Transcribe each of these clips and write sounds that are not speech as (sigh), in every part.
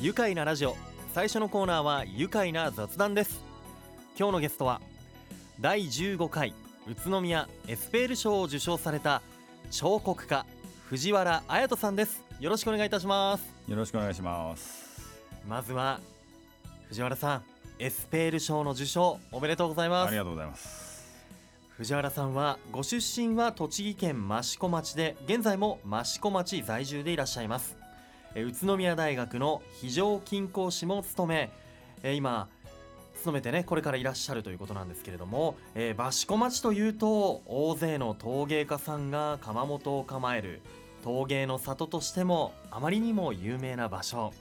愉快なラジオ。最初のコーナーは愉快な雑談です。今日のゲストは第15回宇都宮エスペール賞を受賞された彫刻家藤原彩人さんです。よろしくお願いいたします。よろしくお願いします。まずは藤原さんエスペール賞の受賞おめでとうございます。ありがとうございます。藤原さんはご出身は栃木県益子町で現在も益子町在住でいらっしゃいます。え宇都宮大学の非常勤講師も務めえ今勤めてねこれからいらっしゃるということなんですけれども、えー、益子町というと大勢の陶芸家さんが窯元を構える陶芸の里としてもあまりにも有名な場所。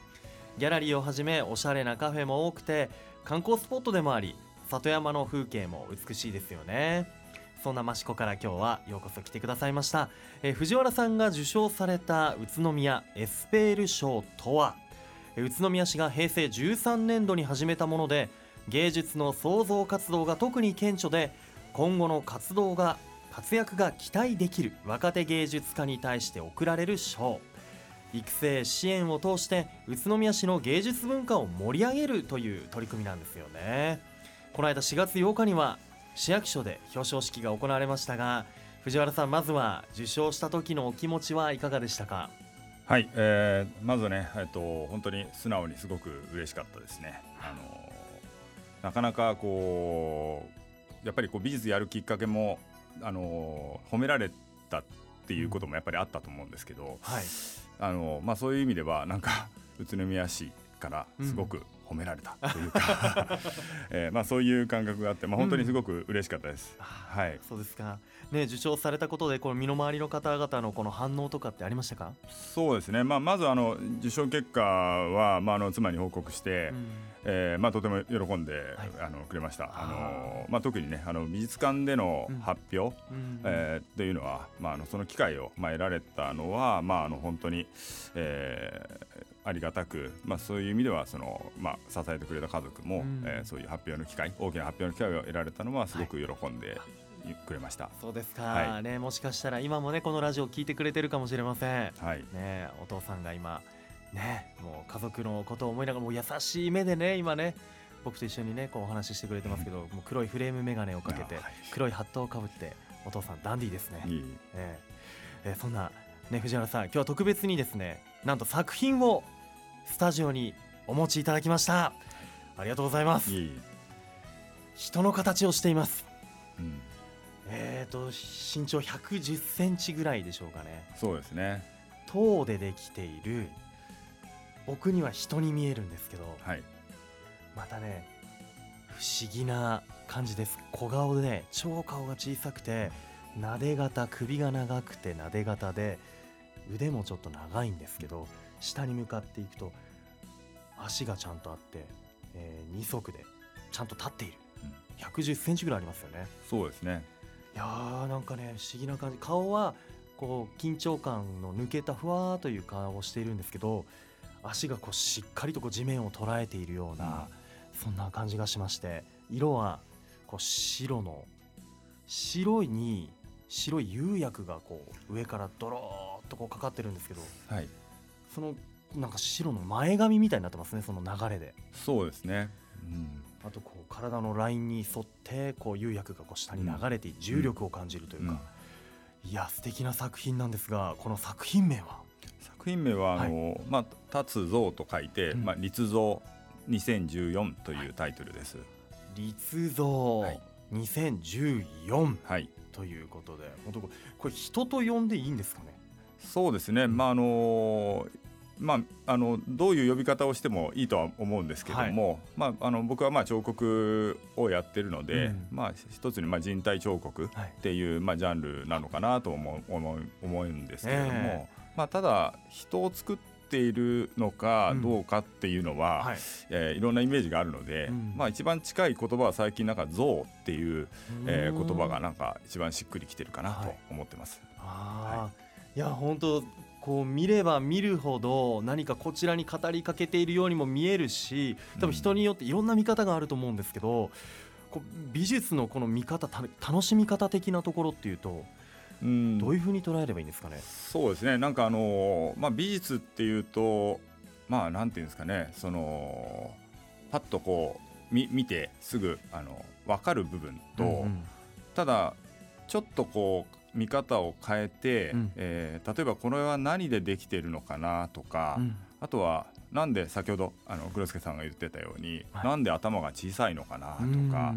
ギャラリーをはじめおしゃれなカフェも多くて観光スポットでもあり里山の風景も美しいですよね。そんな益子から今日はようこそ来てくださいました、えー、藤原さんが受賞された宇都宮エスペール賞とは？宇都宮市が平成13年度に始めたもので芸術の創造活動が特に顕著で今後の活動が活躍が期待できる若手芸術家に対して贈られる賞。育成支援を通して宇都宮市の芸術文化を盛り上げるという取り組みなんですよね。この間4月8日には市役所で表彰式が行われましたが藤原さんまずは受賞した時のお気持ちはいかがでしたか？はい、えー、まずね、えっと、本当に素直にすごく嬉しかったですね。あのなかなかこうやっぱりこう美術やるきっかけもあの褒められたっていうこともやっぱりあったと思うんですけど、はい、あのまあ、そういう意味ではなんか宇都宮市からすごく褒められたというか、うん、えー、まあ、そういう感覚があって、まあ、本当にすごく嬉しかったです。うん、はい、そうですか。ね、受賞されたことでこの身の回りの方々のこの反応とかってありましたか？そうですね、まあ、まずあの受賞結果は、まあ、あの妻に報告して、うん、えー、まあ、とても喜んで、はい、あのくれました。あの、まあ、特にねあの美術館での発表、うん、えー、というのは、まあ、あのその機会を、まあ、得られたのは、まあ、あの本当に、えー、ありがたく、まあ、そういう意味ではその、まあ、支えてくれた家族も、うん、えー、そういう発表の機会大きな発表の機会を得られたのはすごく喜んで、くれました。そうですか、はい、ねもしかしたら今もねこのラジオ聞いてくれてるかもしれません、はい、ねお父さんが今ねもう家族のことを思いながらもう優しい目でね今ね僕と一緒にねこうお話ししてくれてますけど、うん、もう黒いフレーム眼鏡をかけて、はい、黒いハットをかぶってお父さんダンディーですね。いい。えー、えー、そんなね藤原さん今日は特別にですねなんと作品をスタジオにお持ちいただきました。ありがとうございます。人の形をしています、うん、えっ、ー、と身長110センチぐらいでしょうかね。そうですね。塔でできている僕には人に見えるんですけど、はい、またね不思議な感じです。小顔で超顔が小さくてなで型首が長くてなで型で腕もちょっと長いんですけど下に向かっていくと足がちゃんとあって、えー、2足でちゃんと立っている、うん、110センチぐらいありますよね。そうですね。いやーなんかね不思議な感じ。顔はこう緊張感の抜けたふわーという顔をしているんですけど足がこうしっかりとこう地面を捉えているような、うん、そんな感じがしまして色はこう白の白いに白い釉薬がこう上からドローっとこうかかってるんですけど、はい、そのなんか白の前髪みたいになってますねその流れで。そうですね、うん、あとこう体のラインに沿ってこう釉薬がこう下に流れて重力を感じるというか、うん、いや素敵な作品なんですがこの作品名は？作品名はあの、はい、まあ、立つ像と書いて、うん、まあ、立像2014というタイトルです。立像2014、はい、ということで。本当これ人と呼んでいいんですかね？そうですね、まああのまあ、あのどういう呼び方をしてもいいとは思うんですけども、はい、まあ、あの僕はまあ彫刻をやってるので、うん、まあ、一つにまあ人体彫刻っていう、はい、まあ、ジャンルなのかなと思う思う思うんですけれども、えー、まあ、ただ人を作っているのかどうかっていうのは、うんはい。えー、いろんなイメージがあるので、うん、まあ、一番近い言葉は最近なんか「像」っていう、えー、言葉がなんか一番しっくりきてるかなと思ってます。はい、いや本当こう見れば見るほど何かこちらに語りかけているようにも見えるし多分人によっていろんな見方があると思うんですけど、こう美術のこの見方楽しみ方的なところっていうとうん、どういうふうに捉えればいいんですかね？そうですね。なんかあの、まあ、美術っていうとまあなんていうんですかね。そのパッとこう見見てすぐあの分かる部分と、うんうん、ただちょっとこう見方を変えて、うん、えー、例えばこれは何でできているのかなとか、うん、あとはなんで先ほどあの黒助さんが言ってたように、はい、なんで頭が小さいのかなとか、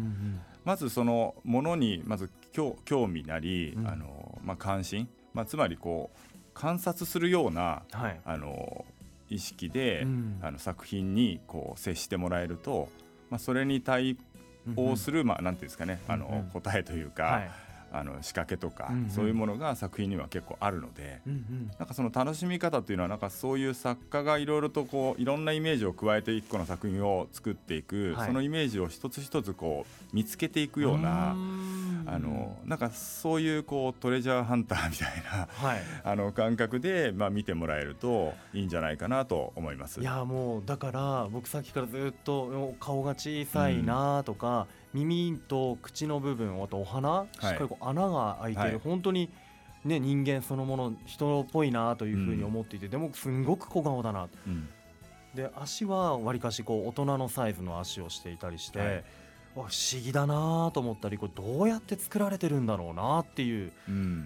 まずそのものにまず興味なり、うん、あのまあ、関心、まあ、つまりこう観察するような、はい、あの意識で、うん、あの作品にこう接してもらえると、まあ、それに対応する、うん、まあ、なんていうんですかね、あの答えというか、はいあの仕掛けとか、うんうん、そういうものが作品には結構あるので、うんうん、なんかその楽しみ方っていうのはなんかそういう作家がいろいろとこういろんなイメージを加えて一個の作品を作っていく、はい、そのイメージを一つ一つこう見つけていくようなあのなんかそういうこうトレジャーハンターみたいな、はい、あの感覚でまあ見てもらえるといいんじゃないかなと思います。いやもうだから僕さっきからずっと顔が小さいなとか、うん耳と口の部分あとお鼻、しっかりこう穴が開いてる、はい、本当に、ね、人間そのもの人っぽいなというふうに思っていて、うん、でもすんごく小顔だな、うん、で足はわりかしこう大人のサイズの足をしていたりして、はい、不思議だなと思ったりこれどうやって作られてるんだろうなっていう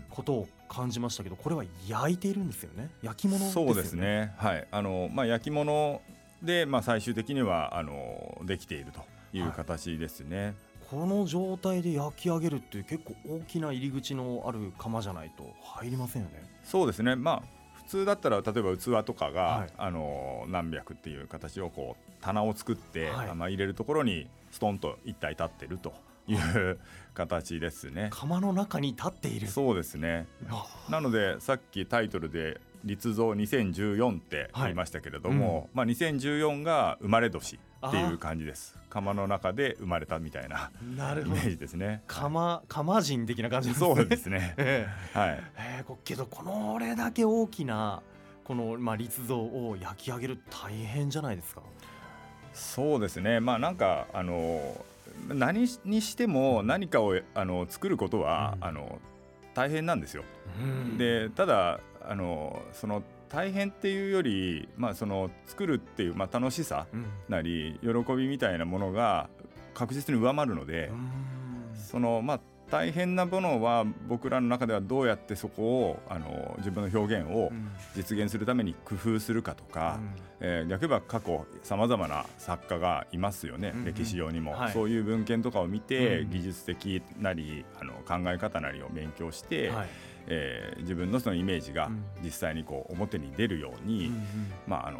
ことを感じましたけどこれは焼いているんですよね。焼き物、ね、そうですね。はい。あの、まあ、焼き物で、まあ、最終的にはあのできているという形ですね。はい、この状態で焼き上げるって結構大きな入り口のある窯じゃないと入りませんよね。そうですね。まあ普通だったら例えば器とかが、はい、あの何百っていう形をこう棚を作って、はい、まあ入れるところにストンと一体立ってると。いう形ですね窯の中に立っているそうですねなのでさっきタイトルで立像2014って言いましたけれども、はいうん、まあ、2014が生まれ年っていう感じです。釜の中で生まれたみたいなイメージですね。釜釜人的な感じですね。そうですね、(laughs) えー、はい、えー、けどこのれだけ大きなこの、まあ、立像を焼き上げる大変じゃないですか？そうですね。まあなんかあの何にしても何かをあの作ることは、うん、あの大変なんですよ。うん、でただあのその大変っていうより、まあ、その作るっていう、まあ、楽しさなり、喜びみたいなものが確実に上回るので、そのまあ大変なものは僕らの中ではどうやってそこをあの自分の表現を実現するために工夫するかとか、うん、えー、逆に言えば過去さまざまな作家がいますよね、うんうん、歴史上にも、はい、そういう文献とかを見て、うん、技術的なりあの考え方なりを勉強して、はい、えー、自分のそのイメージが実際にこう表に出るように、うんうん、まああの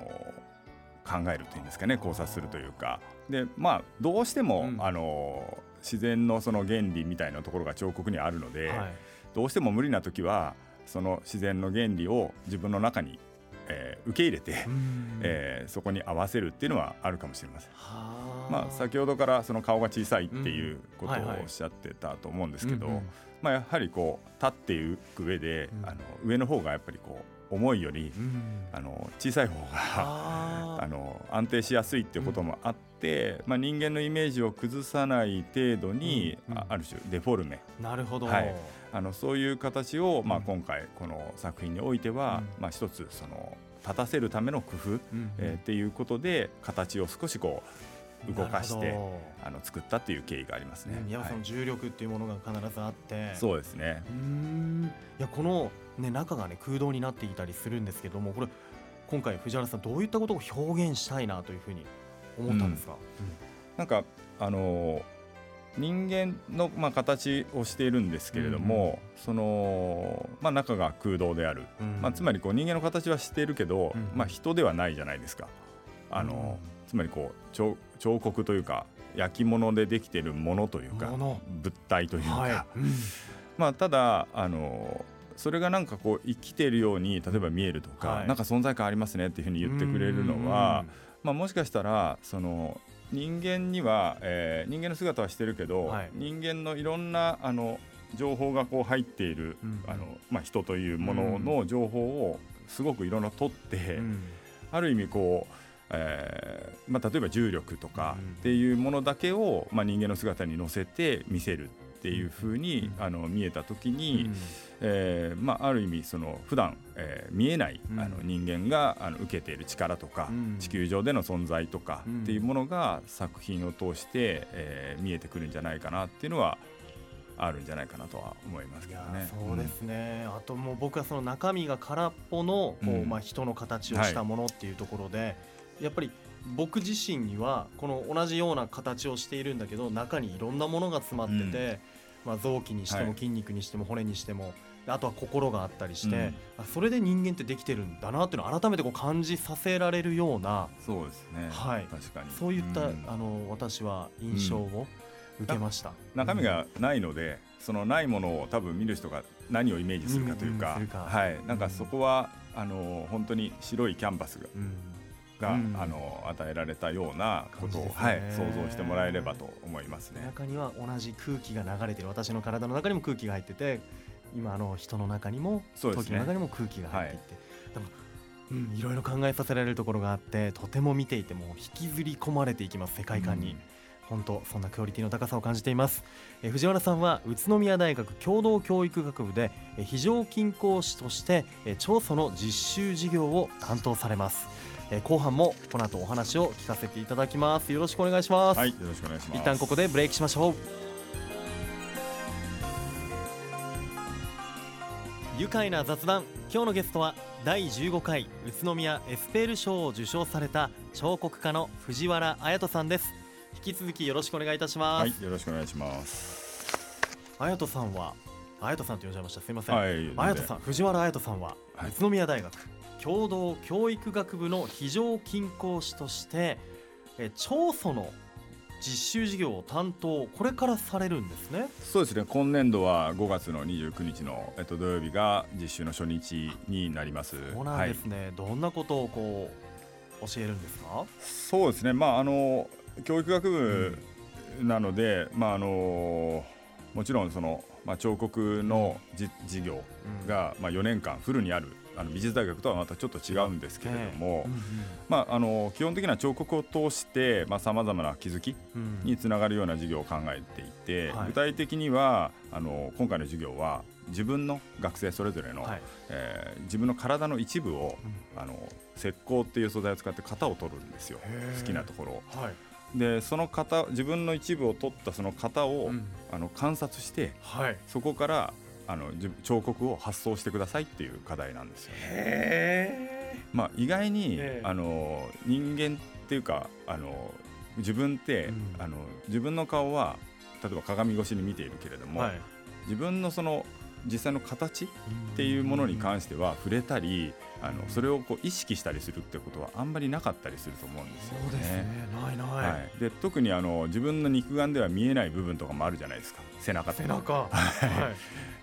考えるというんですかね考察するというか。でまあどうしても、あの自然のその原理みたいなところが彫刻にあるので、はい、どうしても無理な時はその自然の原理を自分の中に、えー、受け入れて、えー、そこに合わせるっていうのはあるかもしれません。まあ、先ほどからその顔が小さいっていうことをおっしゃってたと思うんですけど、まあ、やはりこう立っていく上で、あの上の方がやっぱりこう重いより、うん、あの小さい方が (laughs) あの安定しやすいっていうこともあって、うん、まあ、人間のイメージを崩さない程度に、うん、ある種デフォルメ。なるほど、はい、あのそういう形を、まあ、今回この作品においては、まあ、一つその立たせるための工夫、うん、えー、っていうことで形を少しこう動かしてあの作ったっていう経緯がありますね。宮本さん、重力っていうものが必ずあって、そうですね。うん。いやこのね、中が、ね、空洞になっていたりするんですけどもこれ今回藤原さんどういったことを表現したいなというふうに思ったんですか、うん。うん、なんかあの人間の、まあ、形をしているんですけれども、うん、そのまあ、中が空洞である、うん、まあ、つまりこう人間の形はしているけど、うん、まあ、人ではないじゃないですか。あのつまりこう彫彫刻というか焼き物でできているものというか物。体というか、はい、まあ、ただあのそれがなんかこう生きているように例えば見えるとか、はい、なんか存在感ありますねっていうふうに言ってくれるのは、まあ、もしかしたらその人間には、えー、人間の姿はしてるけど、はい、人間のいろんなあの情報がこう入っている、うん、あのまあ、人というものの情報をすごくいろんな取って、うん、ある意味こうえーまあ、例えば重力とかっていうものだけを、まあ、人間の姿に乗せて見せるっていうふうに、あの見えた時に、うん、えー、まあ、ある意味その普段、えー、見えない、あの人間があの受けている力とか、地球上での存在とかっていうものが作品を通して、えー、見えてくるんじゃないかなっていうのはあるんじゃないかなとは思いますけどね。そうですね、うん、あともう僕はその中身が空っぽのこう、うん、まあ、人の形をしたものっていうところで、はい、やっぱり僕自身にはこの同じような形をしているんだけど中にいろんなものが詰まってて、うん、まあ、臓器にしても筋肉にしても骨にしても、あとは心があったりして、うん、それで人間ってできてるんだなっていうのを改めてこう感じさせられるようなそうですね、はい、確かに。そういった、うん、あの私は印象を受けました、中身がないので、そのないものを多分見る人が何をイメージするかというか,、はい、なんかそこは、あの本当に白いキャンバスが。が、うん、あの与えられたようなことを、ね、はい、想像してもらえればと思いますね。中には同じ空気が流れてる。私の体の中にも空気が入ってて今あの人の中にも、ね、時の中にも空気が入っていて、はい。うん、いろいろ考えさせられるところがあってとても見ていても引きずり込まれていきます世界観に。うん。本当そんなクオリティの高さを感じています、え藤原さんは宇都宮大学共同教育学部で、え非常勤講師として、え調査の実習事業を担当されます、え後半もこの後お話を聞かせていただきます。よろしくお願いします。はいよろしくお願いします。一旦ここでブレイクしましょう。愉快な雑談。今日のゲストは第15回宇都宮エスペール賞を受賞された彫刻家の藤原綾人さんです。引き続きよろしくお願いいたします。はい、よろしくお願いします。綾人さんは、綾人さんと呼んじゃいました。すみません。はい、綾人さん、藤原綾人さんは、はい、宇都宮大学共同教育学部の非常勤講師として、え長祖の実習授業を担当これからされるんですね。そうですね。今年度は5月の29日の、えっと、土曜日が実習の初日になります。そうなんですね、はい、どんなことをこう教えるんですか？そうですね。まああの教育学部なので、まああのもちろんその、まあ、彫刻のじ、授業が、まあ、4年間フルにあるあの美術大学とはまたちょっと違うんですけれども、まあ、あの基本的な彫刻を通してさまざ、まな気づきにつながるような授業を考えていて、具体的にはあの今回の授業は自分の学生それぞれの、はい、えー、自分の体の一部を、うん、あの石膏っていう素材を使って型を取るんですよ。好きなところを。はい。でその型自分の一部を取ったその型を、うん、あの観察して、はい、そこからあの彫刻を発想してくださいっていう課題なんですよね。まあ、意外にあの人間っていうかあの自分って、うん、あの自分の顔は例えば鏡越しに見ているけれども、はい、自分のその実際の形っていうものに関しては触れたりあのそれをこう意識したりするってことはあんまりなかったりすると思うんですよね。そうですね。ないない、はい、で特にあの自分の肉眼では見えない部分とかもあるじゃないですか。背中とか。背中。はい。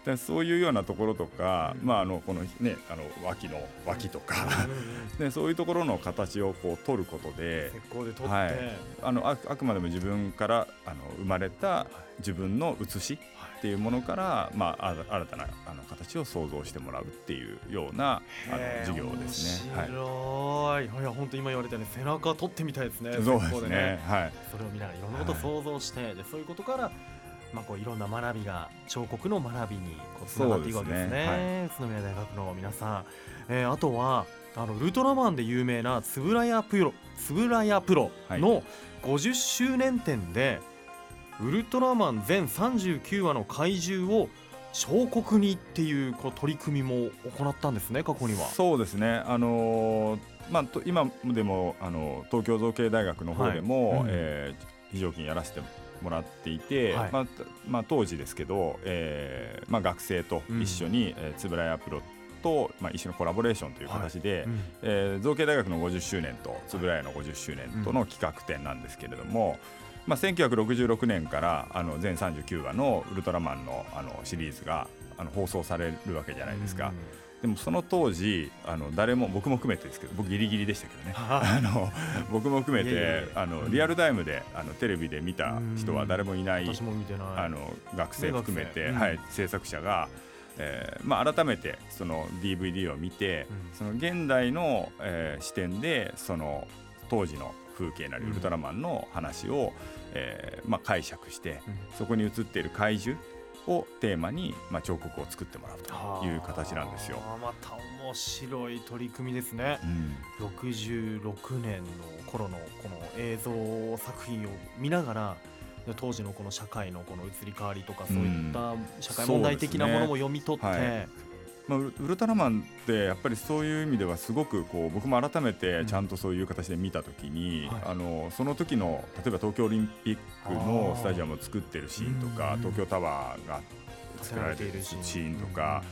でそういうようなところとか、うん、まあ、あのこのねあの脇の脇とか、(laughs) でそういうところの形をこう取ることではい、あのああくまでも自分からあの生まれた自分の写しっていうものから、まあ、新たなあの形を想像してもらうっていうようなあの授業ですね。面白い、はい、いや本当今言われたように背中取ってみたいですね。そうですね。ねはい。それを見ながらいろんなことを想像して、はい、でそういうことからまあこういろんな学びが彫刻の学びにこうつながっていくわけですね。すねはい、宇都宮大学の皆さん、えー、あとはあのウルトラマンで有名な円谷プロ円谷プロの50周年展で。ウルトラマン全39話の怪獣を彫刻にっていうこう取り組みも行ったんですね過去には。そうですね。あのー、まあ今でもあの東京造形大学の方でも、はい。うん、えー、非常勤やらせてもらっていて、はい、まあまあ、当時ですけど、えーまあ、学生と一緒に、うん、えー、円谷プロと、まあ、一緒のコラボレーションという形で、はい。うん、えー、造形大学の50周年と円谷の50周年との企画展なんですけれども、まあ、1966年からあの全39話の「ウルトラマンの」あのシリーズがあの放送されるわけじゃないですか。でもその当時あの誰も僕も含めてですけど僕ギリギリでしたけどね。(laughs) あの僕も含めてあのリアルタイムであのテレビで見た人は誰もいないあの学生含めて、はい、制作者が、えーまあ、改めてその DVD を見て、その現代の、えー、視点でその当時の風景なりウルトラマンの話を、えーまあ、解釈して、そこに映っている怪獣をテーマに、まあ、彫刻を作ってもらうという形なんですよ。また面白い取り組みですね。うん。66年の頃のこの映像作品を見ながら当時のこの社会のこの移り変わりとかそういった社会問題的なものも読み取って、そうですねまあ、ウルトラマンってやっぱりそういう意味ではすごくこう僕も改めてちゃんとそういう形で見たときに、はい。あのその時の例えば東京オリンピックのスタジアムを作ってるシーンとかうん。東京タワーが作られてるシーンとか、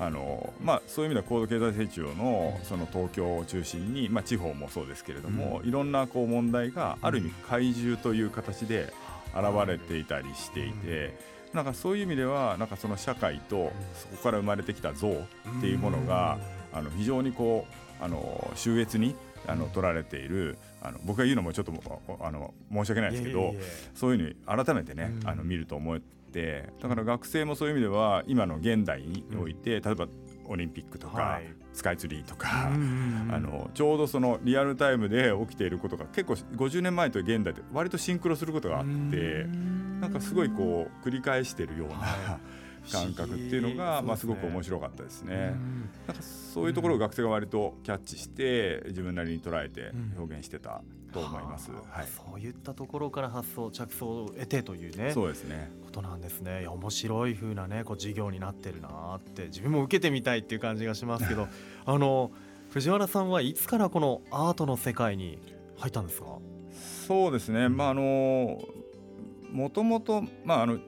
あのまあ、そういう意味では高度経済成長のその東京を中心に、まあ、地方もそうですけれども、いろんなこう問題がある意味怪獣という形で現れていたりしていて。なんかそういう意味ではなんかその社会とそこから生まれてきた像っていうものがあの非常にこうあの秀逸にあの取られているあの僕が言うのもちょっとあの申し訳ないですけどそういうふうに改めてねうん。あの見ると思ってだから学生もそういう意味では今の現代において例えばオリンピックとかはい。スカイツリーとかうん (laughs) あのちょうどそのリアルタイムで起きていることが結構50年前と現代で割とシンクロすることがあってなんかすごいこう繰り返しているような、は (laughs) 感覚っていうのが、まあ、すごく面白かったですね。なんかそういうところを学生が割とキャッチして自分なりに捉えて表現してたと思います。はい、そういったところから発想着想を得てというねそうですね。ことなんですねいや面白い風なねこう授業になってるなーって自分も受けてみたいっていう感じがしますけど (laughs) あの藤原さんはいつからこのアートの世界に入ったんですか？そうですね。まああのもともとまああの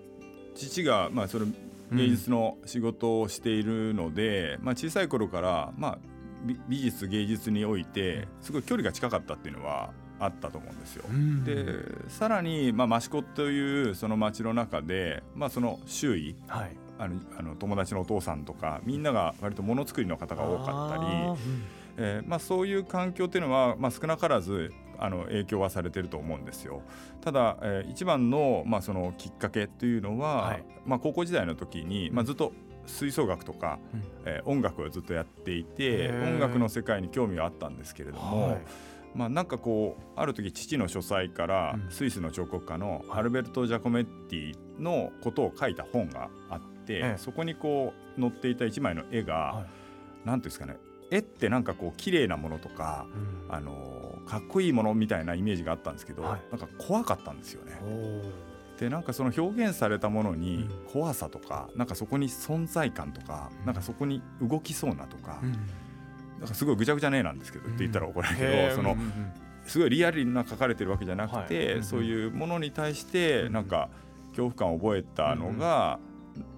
父がまあそれ芸術の仕事をしているので、まあ小さい頃からまあ美美術芸術においてすごい距離が近かったっていうのはあったと思うんですよ。うん。でさらに、まあ、益子というその町の中で、まあ、その周囲はい。あのあの友達のお父さんとかみんなが割とものづくりの方が多かったりあー、えーまあ、そういう環境っていうのは、まあ、少なからずあの影響はされてると思うんですよ。ただ、えー一番の,、まあそのきっかけというのは、はい。まあ、高校時代の時に、まあ、ずっと吹奏楽とか、うん。えー音楽をずっとやっていて音楽の世界に興味があったんですけれども、はいまあ、なんかこうある時父の書斎からうん。スイスの彫刻家のアルベルト・ジャコメッティのことを書いた本があって、ええ。そこにこう載っていた一枚の絵が、はなんていうんですかね絵ってなんかこう綺麗なものとか、うん。あのーかっこいいものみたいなイメージがあったんですけど、はい。なんか怖かったんですよね。でなんかその表現されたものにう怖さとか、なんかそこに存在感とか、なんかそこに動きそうなとか、うんなんかすごいぐちゃぐちゃな絵なんですけど、って言ったら怒られるけど、そのすごいリアルな描かれてるわけじゃなくて、はい。そういうものに対してなんか恐怖感を覚えたのが、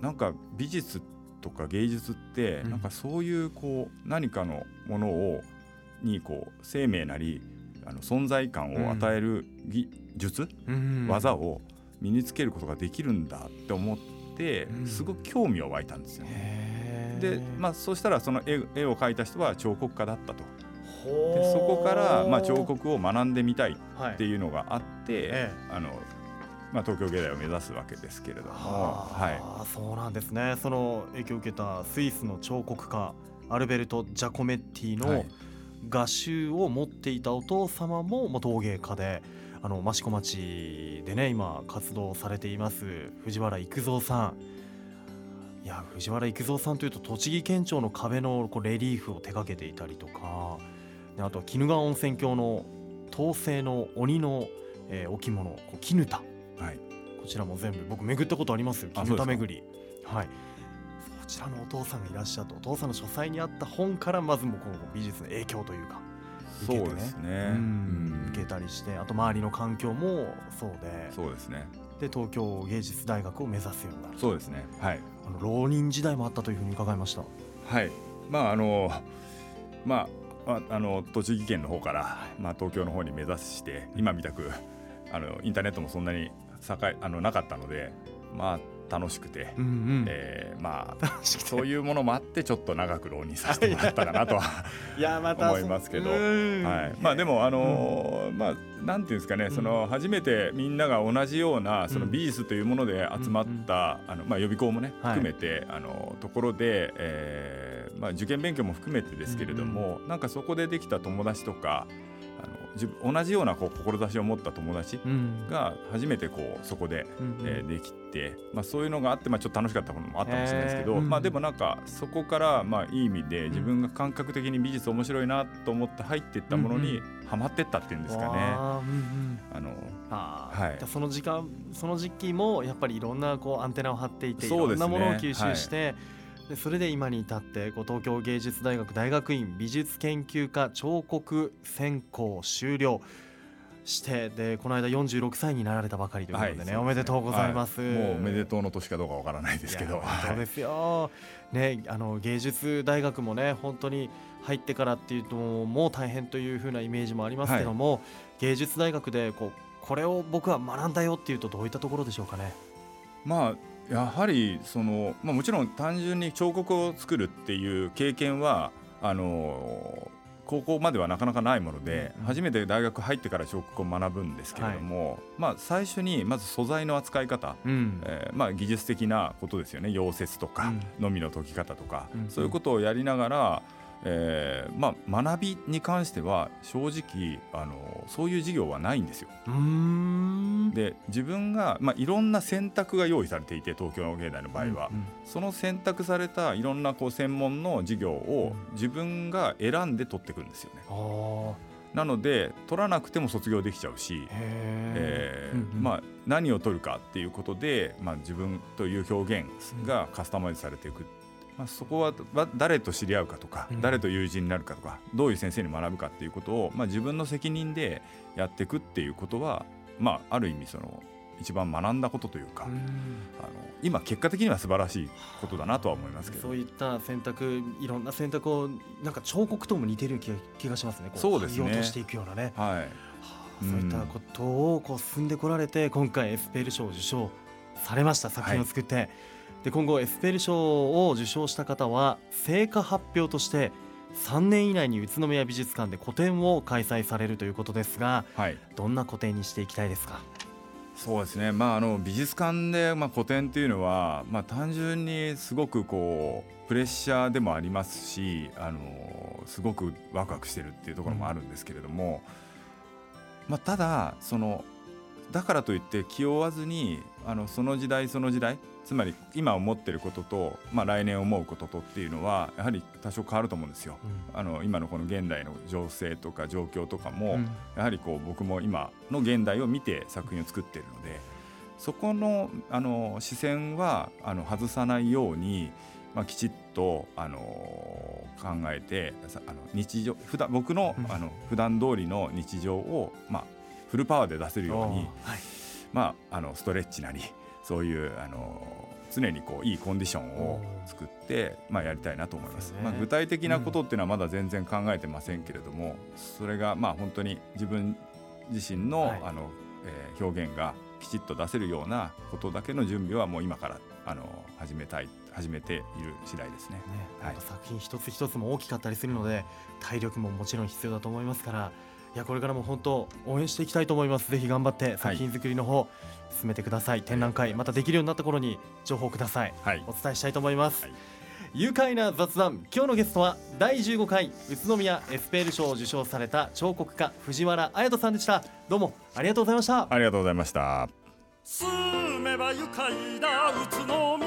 なんか美術とか芸術って、うん。なんかそういうこう何かのものをにこう生命なりあの存在感を与える技術、うん技を身につけることができるんだって思って、うん。すごく興味を湧いたんですよね。でまあそうしたらその絵絵を描いた人は彫刻家だったと。でそこから、まあ、彫刻を学んでみたいはい。っていうのがあって、えあのまあ、東京芸大を目指すわけですけれども、ははあ、そうなんですね。その影響を受けたスイスの彫刻家アルベルト・ジャコメッティい、の、はい。画集を持っていたお父様も陶芸家であの益子町でね今活動されています藤原育三さんいや藤原育三さんというと栃木県庁の壁のこうレリーフを手掛けていたりとかであとは鬼怒川温泉郷の陶製の鬼の、えー置物こう絹田。はい。こちらも全部僕巡ったことありますよ。あ絹田巡り。はい。こちらのお父さんがいらっしゃってお父さんの書斎にあった本からまずもこう美術の影響というか受けてね。そうですね、うんうん。受けたりしてあと周りの環境もそうで。そうですね。で東京芸術大学を目指すようになるそうですね。はい浪人時代もあったというふうに伺いました。はい。まああのまあああの栃木県の方から、まあ、東京の方に目指して今みたくあのインターネットもそんなに栄えあのなかったのでまあ楽しくて、うんうん。えーまあそういうものもあってちょっと長く浪人させてもらったかなとは (laughs) いやまた思いますけど。うん。はい、まあでもあのーまあなんていうんですかね、その初めてみんなが同じようなその美術というもので集まった、あのまあ予備校もねはい含めて、あのところで、えーまあ受験勉強も含めてですけれども、なんかそこでできた友達とか同じようなこう志を持った友達が初めてこうそこで、うん、えー、できて、まあ、そういうのがあって、まあ、ちょっと楽しかったものもあったかもしれないですけど、まあ、でもなんかそこからまあいい意味で自分が感覚的に美術面白いなと思って入っていったものにはまってったっていうんですかね。あのはい、その時間その時期もやっぱりいろんなこうアンテナを張っていて、いろんなものを吸収して。はいでそれで今に至ってこう東京芸術大学大学院美術研究科彫刻専攻修了。してでこの間46歳になられたばかりということでね、はい、おめでとうございます、はい、もうおめでとうの年かどうかわからないですけど。そうですよ、ね、あの芸術大学もね本当に入ってからっていうともう大変というふうなイメージもありますけども、はい、芸術大学でこうこれを僕は学んだよっていうとどういったところでしょうかね。まあやはりその、まあ、もちろん単純に彫刻を作るっていう経験はあの高校まではなかなかないもので、うん、初めて大学入ってから彫刻を学ぶんですけれども、はい、まあ、最初にまず素材の扱い方、うん、えー、まあ、技術的なことですよね。溶接とか、のみの解き方とか、うん、そういうことをやりながらえーまあ、学びに関しては正直あのそういう授業はないんですよ。で自分が、まあ、いろんな選択が用意されていて東京芸大の場合は、うんうん、その選択されたいろんなこう専門の授業を自分が選んで取っていくんですよね。なので取らなくても卒業できちゃうし、えー、まあ、何を取るかっていうことで、まあ、自分という表現がカスタマイズされていくまあ、そこは誰と知り合うかとか、うん、誰と友人になるかとかどういう先生に学ぶかっていうことを、まあ、自分の責任でやっていくっていうことは、まあ、ある意味その一番学んだことというか、うん、あの今結果的には素晴らしいことだなとは思いますけどそういった選択いろんな選択をなんか彫刻とも似てる気気がしますね。そうですね。としていくようなね、はい、そういったことをこう進んでこられて今回エスペール賞を受賞されました作品を作って。はいで今後エスペル賞を受賞した方は成果発表として3年以内に宇都宮美術館で個展を開催されるということですが、はい、どんな個展にしていきたいですか？そうですね、まあ、あの美術館で、まあ、個展っていうのは、まあ、単純にすごくこうプレッシャーでもありますしあのすごくワクワクしてるっていうところもあるんですけれども、うん、まあ、ただそのだからといって気負わずにあのその時代その時代つまり今思ってることと、まあ、来年思うこととっていうのはやはり多少変わると思うんですよ。うん、あの今のこの現代の情勢とか状況とかも、うん、やはりこう僕も今の現代を見て作品を作っているのでそこのあの視線はあの外さないように、まあ、きちっとあの考えてあの日常普段僕の,、あの普段通りの日常を、まあ、フルパワーで出せるように、はい、まあ、あのストレッチなり。そういうあの常にこういいコンディションを作って、まあ、やりたいなと思います。まあ、具体的なことっていうのはまだ全然考えてませんけれども、それがまあ本当に自分自身の,、あのえー、表現がきちっと出せるようなことだけの準備はもう今からあの始めたい始めている次第ですね。ねはい、作品一つ一つも大きかったりするので体力ももちろん必要だと思いますから。いやこれからも本当応援していきたいと思います。ぜひ頑張って作品作りの方、進めてください。展覧会またできるようになった頃に情報ください、はい、お伝えしたいと思います、はい、愉快な雑談今日のゲストは第15回宇都宮エスペール賞を受賞された彫刻家藤原彩人さんでした。どうもありがとうございました。ありがとうございました。住めば愉快な宇都宮